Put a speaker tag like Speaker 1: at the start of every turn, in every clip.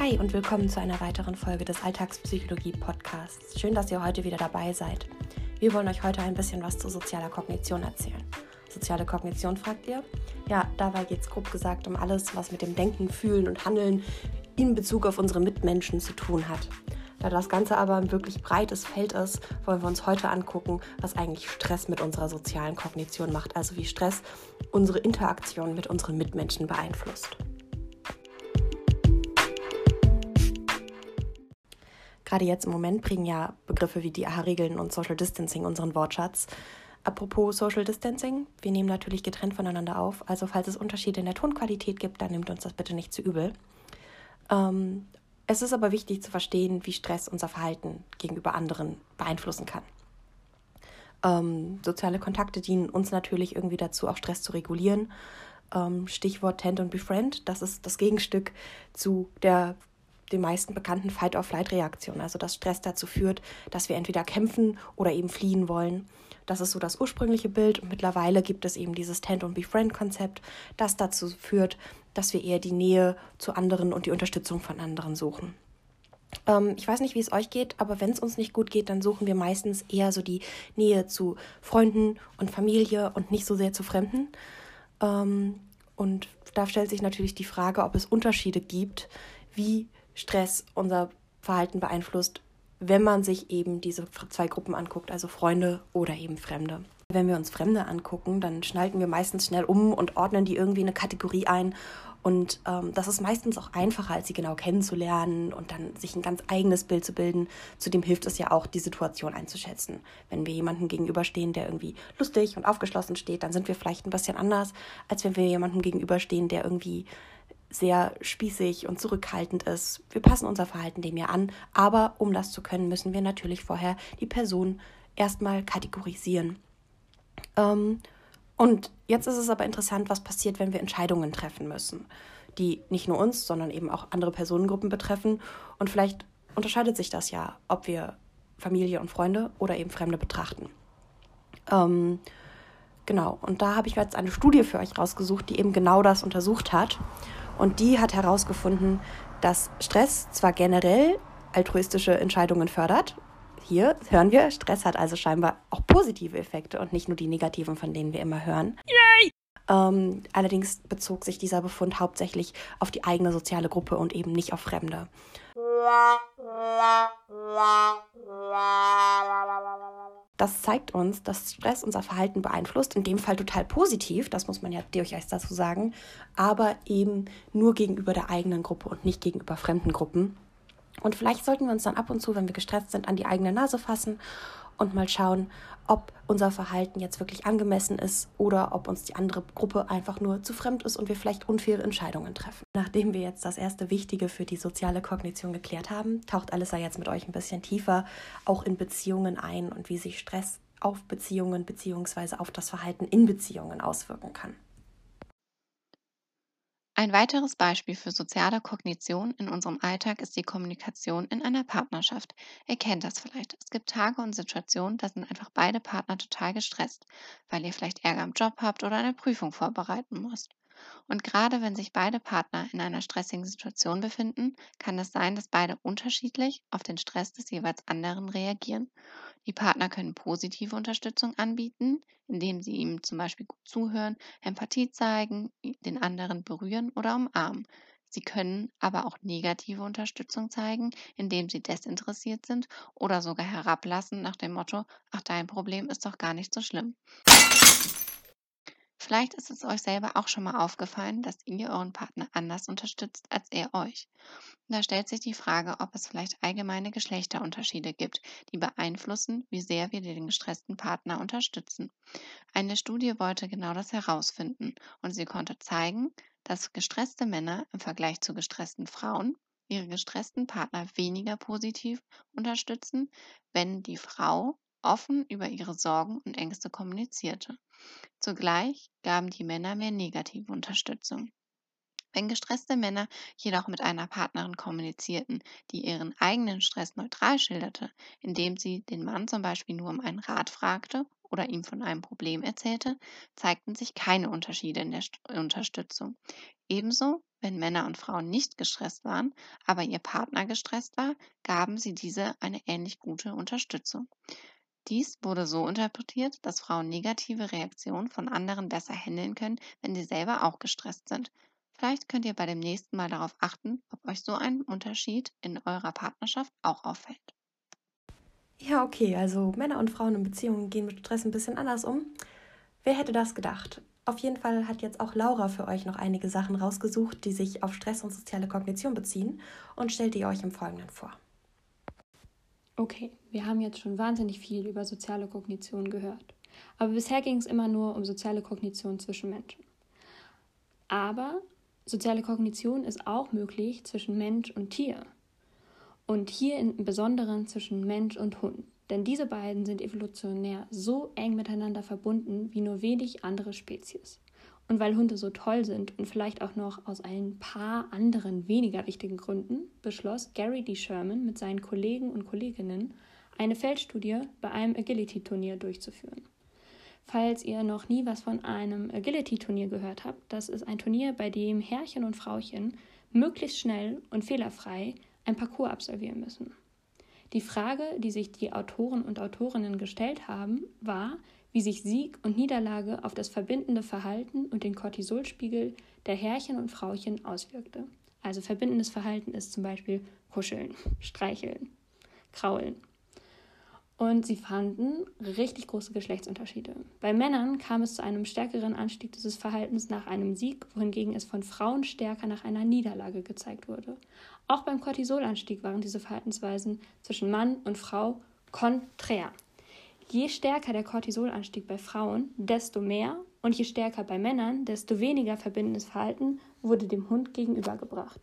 Speaker 1: Hi und willkommen zu einer weiteren Folge des Alltagspsychologie Podcasts. Schön, dass ihr heute wieder dabei seid. Wir wollen euch heute ein bisschen was zu sozialer Kognition erzählen. Soziale Kognition, fragt ihr? Ja, dabei geht es grob gesagt um alles, was mit dem Denken, Fühlen und Handeln in Bezug auf unsere Mitmenschen zu tun hat. Da das Ganze aber ein wirklich breites Feld ist, wollen wir uns heute angucken, was eigentlich Stress mit unserer sozialen Kognition macht, also wie Stress unsere Interaktion mit unseren Mitmenschen beeinflusst. Gerade jetzt im Moment bringen ja Begriffe wie die AHA-Regeln und Social Distancing unseren Wortschatz. Apropos Social Distancing, wir nehmen natürlich getrennt voneinander auf. Also falls es Unterschiede in der Tonqualität gibt, dann nimmt uns das bitte nicht zu übel. Ähm, es ist aber wichtig zu verstehen, wie Stress unser Verhalten gegenüber anderen beeinflussen kann. Ähm, soziale Kontakte dienen uns natürlich irgendwie dazu, auch Stress zu regulieren. Ähm, Stichwort Tend und Befriend, das ist das Gegenstück zu der den meisten bekannten Fight-or-Flight-Reaktionen, also dass Stress dazu führt, dass wir entweder kämpfen oder eben fliehen wollen. Das ist so das ursprüngliche Bild und mittlerweile gibt es eben dieses Tend- und Befriend-Konzept, das dazu führt, dass wir eher die Nähe zu anderen und die Unterstützung von anderen suchen. Ähm, ich weiß nicht, wie es euch geht, aber wenn es uns nicht gut geht, dann suchen wir meistens eher so die Nähe zu Freunden und Familie und nicht so sehr zu Fremden. Ähm, und da stellt sich natürlich die Frage, ob es Unterschiede gibt, wie Stress unser Verhalten beeinflusst, wenn man sich eben diese zwei Gruppen anguckt, also Freunde oder eben Fremde. Wenn wir uns Fremde angucken, dann schnalten wir meistens schnell um und ordnen die irgendwie in eine Kategorie ein. Und ähm, das ist meistens auch einfacher, als sie genau kennenzulernen und dann sich ein ganz eigenes Bild zu bilden. Zudem hilft es ja auch, die Situation einzuschätzen. Wenn wir jemandem gegenüberstehen, der irgendwie lustig und aufgeschlossen steht, dann sind wir vielleicht ein bisschen anders, als wenn wir jemandem gegenüberstehen, der irgendwie sehr spießig und zurückhaltend ist. Wir passen unser Verhalten dem ja an, aber um das zu können, müssen wir natürlich vorher die Person erstmal kategorisieren. Ähm, und jetzt ist es aber interessant, was passiert, wenn wir Entscheidungen treffen müssen, die nicht nur uns, sondern eben auch andere Personengruppen betreffen. Und vielleicht unterscheidet sich das ja, ob wir Familie und Freunde oder eben Fremde betrachten. Ähm, genau, und da habe ich jetzt eine Studie für euch rausgesucht, die eben genau das untersucht hat. Und die hat herausgefunden, dass Stress zwar generell altruistische Entscheidungen fördert. Hier hören wir, Stress hat also scheinbar auch positive Effekte und nicht nur die negativen, von denen wir immer hören. Yay! Ähm, allerdings bezog sich dieser Befund hauptsächlich auf die eigene soziale Gruppe und eben nicht auf Fremde. Das zeigt uns, dass Stress unser Verhalten beeinflusst, in dem Fall total positiv, das muss man ja durchaus dazu sagen, aber eben nur gegenüber der eigenen Gruppe und nicht gegenüber fremden Gruppen. Und vielleicht sollten wir uns dann ab und zu, wenn wir gestresst sind, an die eigene Nase fassen und mal schauen, ob unser Verhalten jetzt wirklich angemessen ist oder ob uns die andere Gruppe einfach nur zu fremd ist und wir vielleicht unfaire Entscheidungen treffen. Nachdem wir jetzt das erste Wichtige für die soziale Kognition geklärt haben, taucht Alissa jetzt mit euch ein bisschen tiefer auch in Beziehungen ein und wie sich Stress auf Beziehungen bzw. auf das Verhalten in Beziehungen auswirken kann.
Speaker 2: Ein weiteres Beispiel für soziale Kognition in unserem Alltag ist die Kommunikation in einer Partnerschaft. Ihr kennt das vielleicht. Es gibt Tage und Situationen, da sind einfach beide Partner total gestresst, weil ihr vielleicht Ärger im Job habt oder eine Prüfung vorbereiten müsst. Und gerade wenn sich beide Partner in einer stressigen Situation befinden, kann es sein, dass beide unterschiedlich auf den Stress des jeweils anderen reagieren. Die Partner können positive Unterstützung anbieten, indem sie ihm zum Beispiel gut zuhören, Empathie zeigen, den anderen berühren oder umarmen. Sie können aber auch negative Unterstützung zeigen, indem sie desinteressiert sind oder sogar herablassen nach dem Motto, ach dein Problem ist doch gar nicht so schlimm. Vielleicht ist es euch selber auch schon mal aufgefallen, dass ihr euren Partner anders unterstützt als er euch. Da stellt sich die Frage, ob es vielleicht allgemeine Geschlechterunterschiede gibt, die beeinflussen, wie sehr wir den gestressten Partner unterstützen. Eine Studie wollte genau das herausfinden und sie konnte zeigen, dass gestresste Männer im Vergleich zu gestressten Frauen ihre gestressten Partner weniger positiv unterstützen, wenn die Frau offen über ihre Sorgen und Ängste kommunizierte. Zugleich gaben die Männer mehr negative Unterstützung. Wenn gestresste Männer jedoch mit einer Partnerin kommunizierten, die ihren eigenen Stress neutral schilderte, indem sie den Mann zum Beispiel nur um einen Rat fragte oder ihm von einem Problem erzählte, zeigten sich keine Unterschiede in der Unterstützung. Ebenso Wenn Männer und Frauen nicht gestresst waren, aber ihr Partner gestresst war, gaben sie diese eine ähnlich gute Unterstützung. Dies wurde so interpretiert, dass Frauen negative Reaktionen von anderen besser handeln können, wenn sie selber auch gestresst sind. Vielleicht könnt ihr bei dem nächsten Mal darauf achten, ob euch so ein Unterschied in eurer Partnerschaft auch auffällt.
Speaker 1: Ja, okay, also Männer und Frauen in Beziehungen gehen mit Stress ein bisschen anders um. Wer hätte das gedacht? Auf jeden Fall hat jetzt auch Laura für euch noch einige Sachen rausgesucht, die sich auf Stress und soziale Kognition beziehen und stellt die euch im Folgenden vor.
Speaker 3: Okay, wir haben jetzt schon wahnsinnig viel über soziale Kognition gehört. Aber bisher ging es immer nur um soziale Kognition zwischen Menschen. Aber soziale Kognition ist auch möglich zwischen Mensch und Tier. Und hier im Besonderen zwischen Mensch und Hund. Denn diese beiden sind evolutionär so eng miteinander verbunden wie nur wenig andere Spezies. Und weil Hunde so toll sind und vielleicht auch noch aus ein paar anderen weniger wichtigen Gründen, beschloss Gary D. Sherman mit seinen Kollegen und Kolleginnen, eine Feldstudie bei einem Agility-Turnier durchzuführen. Falls ihr noch nie was von einem Agility-Turnier gehört habt, das ist ein Turnier, bei dem Herrchen und Frauchen möglichst schnell und fehlerfrei ein Parcours absolvieren müssen. Die Frage, die sich die Autoren und Autorinnen gestellt haben, war, wie sich Sieg und Niederlage auf das verbindende Verhalten und den Cortisolspiegel der Herrchen und Frauchen auswirkte. Also verbindendes Verhalten ist zum Beispiel Kuscheln, Streicheln, Kraulen. Und sie fanden richtig große Geschlechtsunterschiede. Bei Männern kam es zu einem stärkeren Anstieg dieses Verhaltens nach einem Sieg, wohingegen es von Frauen stärker nach einer Niederlage gezeigt wurde. Auch beim Cortisolanstieg waren diese Verhaltensweisen zwischen Mann und Frau konträr. Je stärker der Cortisolanstieg bei Frauen, desto mehr und je stärker bei Männern, desto weniger verbindendes Verhalten wurde dem Hund gegenübergebracht.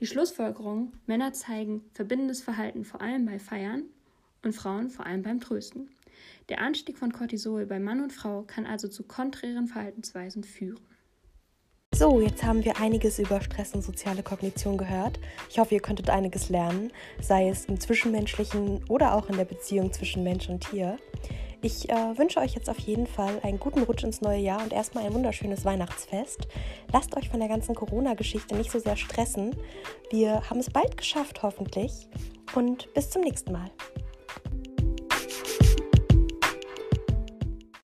Speaker 3: Die Schlussfolgerung, Männer zeigen verbindendes Verhalten vor allem bei Feiern und Frauen vor allem beim Trösten. Der Anstieg von Cortisol bei Mann und Frau kann also zu konträren Verhaltensweisen führen.
Speaker 1: So, jetzt haben wir einiges über Stress und soziale Kognition gehört. Ich hoffe, ihr könntet einiges lernen, sei es im Zwischenmenschlichen oder auch in der Beziehung zwischen Mensch und Tier. Ich äh, wünsche euch jetzt auf jeden Fall einen guten Rutsch ins neue Jahr und erstmal ein wunderschönes Weihnachtsfest. Lasst euch von der ganzen Corona-Geschichte nicht so sehr stressen. Wir haben es bald geschafft, hoffentlich. Und bis zum nächsten Mal.